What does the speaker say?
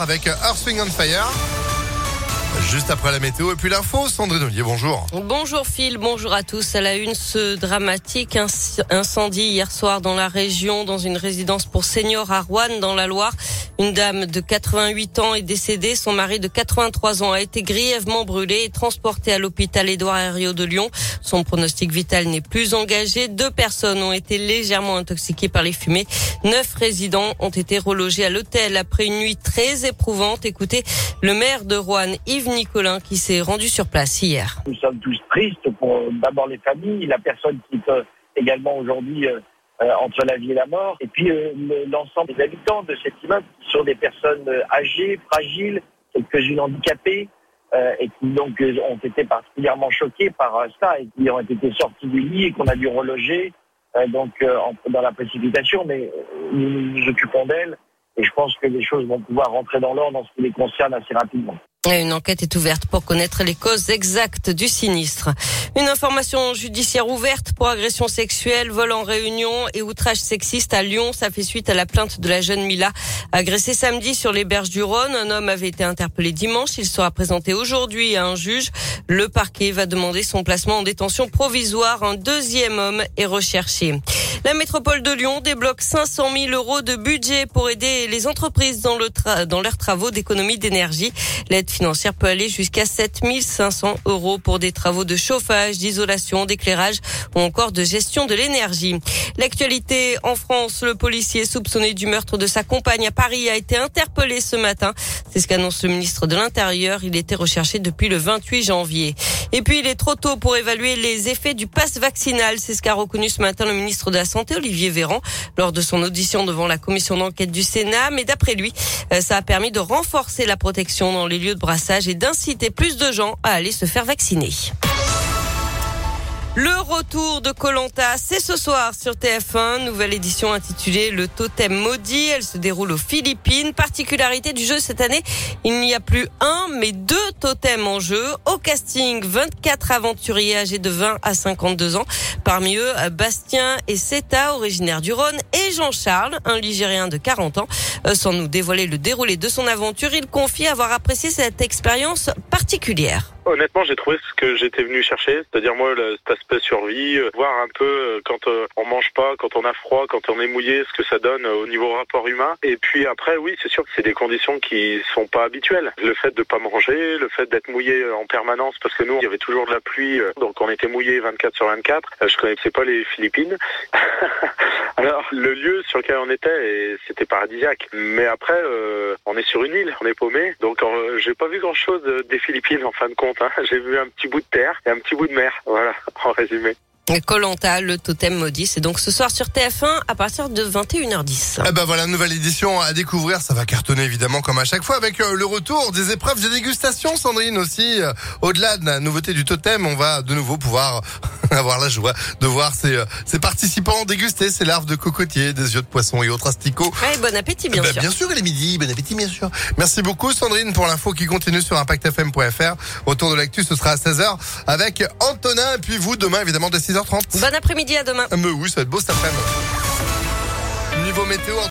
avec Earth, Swing on Fire. Juste après la météo et puis l'info, Sandrine Ollier, bonjour. Bonjour Phil, bonjour à tous. À la une, ce dramatique incendie hier soir dans la région, dans une résidence pour seniors à Rouen, dans la Loire. Une dame de 88 ans est décédée. Son mari de 83 ans a été grièvement brûlé et transporté à l'hôpital Édouard Herriot de Lyon. Son pronostic vital n'est plus engagé. Deux personnes ont été légèrement intoxiquées par les fumées. Neuf résidents ont été relogés à l'hôtel après une nuit très éprouvante. Écoutez, le maire de Rouen, Yves Nicolin, qui s'est rendu sur place hier. Nous sommes tous tristes pour d'abord les familles, la personne qui peut également aujourd'hui euh, euh, entre la vie et la mort, et puis euh, l'ensemble des habitants de cet immeuble qui sont des personnes euh, âgées, fragiles, quelques-unes handicapées, et qui donc ont été particulièrement choquées par ça et qui ont été sortis du lit et qu'on a dû reloger donc dans la précipitation, mais nous nous occupons d'elles et je pense que les choses vont pouvoir rentrer dans l'ordre en ce qui les concerne assez rapidement. Une enquête est ouverte pour connaître les causes exactes du sinistre. Une information judiciaire ouverte pour agression sexuelle, vol en réunion et outrage sexiste à Lyon. Ça fait suite à la plainte de la jeune Mila agressée samedi sur les berges du Rhône. Un homme avait été interpellé dimanche. Il sera présenté aujourd'hui à un juge. Le parquet va demander son placement en détention provisoire. Un deuxième homme est recherché. La métropole de Lyon débloque 500 000 euros de budget pour aider les entreprises dans, le dans leurs travaux d'économie d'énergie. L'aide financière peut aller jusqu'à 7 500 euros pour des travaux de chauffage, d'isolation, d'éclairage ou encore de gestion de l'énergie. L'actualité en France, le policier soupçonné du meurtre de sa compagne à Paris a été interpellé ce matin. C'est ce qu'annonce le ministre de l'Intérieur. Il était recherché depuis le 28 janvier. Et puis, il est trop tôt pour évaluer les effets du pass vaccinal. C'est ce qu'a reconnu ce matin le ministre de la Santé, Olivier Véran, lors de son audition devant la commission d'enquête du Sénat. Mais d'après lui, euh, ça a permis de renforcer la protection dans les lieux de brassage et d'inciter plus de gens à aller se faire vacciner. Le retour de Colanta, c'est ce soir sur TF1, nouvelle édition intitulée Le Totem Maudit. Elle se déroule aux Philippines. Particularité du jeu cette année, il n'y a plus un, mais deux totems en jeu. Au casting, 24 aventuriers âgés de 20 à 52 ans. Parmi eux, Bastien et Seta, originaires du Rhône, et Jean-Charles, un Ligérien de 40 ans. Euh, sans nous dévoiler le déroulé de son aventure, il confie avoir apprécié cette expérience particulière. Honnêtement, j'ai trouvé ce que j'étais venu chercher, c'est-à-dire moi cet aspect survie, euh, voir un peu euh, quand euh, on mange pas, quand on a froid, quand on est mouillé, ce que ça donne au niveau rapport humain. Et puis après, oui, c'est sûr que c'est des conditions qui sont pas habituelles. Le fait de pas manger, le fait d'être mouillé en permanence, parce que nous, il y avait toujours de la pluie, donc on était mouillé 24 sur 24. Je connaissais pas les Philippines. Alors le lieu sur lequel on était, c'était paradisiaque. Mais après, on est sur une île, on est paumé, donc j'ai pas vu grand-chose des Philippines en fin de compte. Hein. J'ai vu un petit bout de terre et un petit bout de mer. Voilà, en résumé. Colanta, le totem maudit, c'est donc ce soir sur TF1 à partir de 21h10. Eh ben voilà, nouvelle édition à découvrir. Ça va cartonner évidemment comme à chaque fois avec euh, le retour des épreuves de dégustation, Sandrine aussi. Euh, au-delà de la nouveauté du totem, on va de nouveau pouvoir avoir la joie de voir ces, euh, ces participants déguster ces larves de cocotiers, des yeux de poisson et autres asticots. Ouais, bon appétit bien eh ben, sûr. Bien sûr, il est midi, bon appétit bien sûr. Merci beaucoup Sandrine pour l'info qui continue sur impactfm.fr. Autour de l'actu, ce sera à 16h avec Antonin et puis vous demain évidemment dès 6h30. Bon après-midi, à demain. Mais oui, ça va être beau cet après-midi. Niveau météo.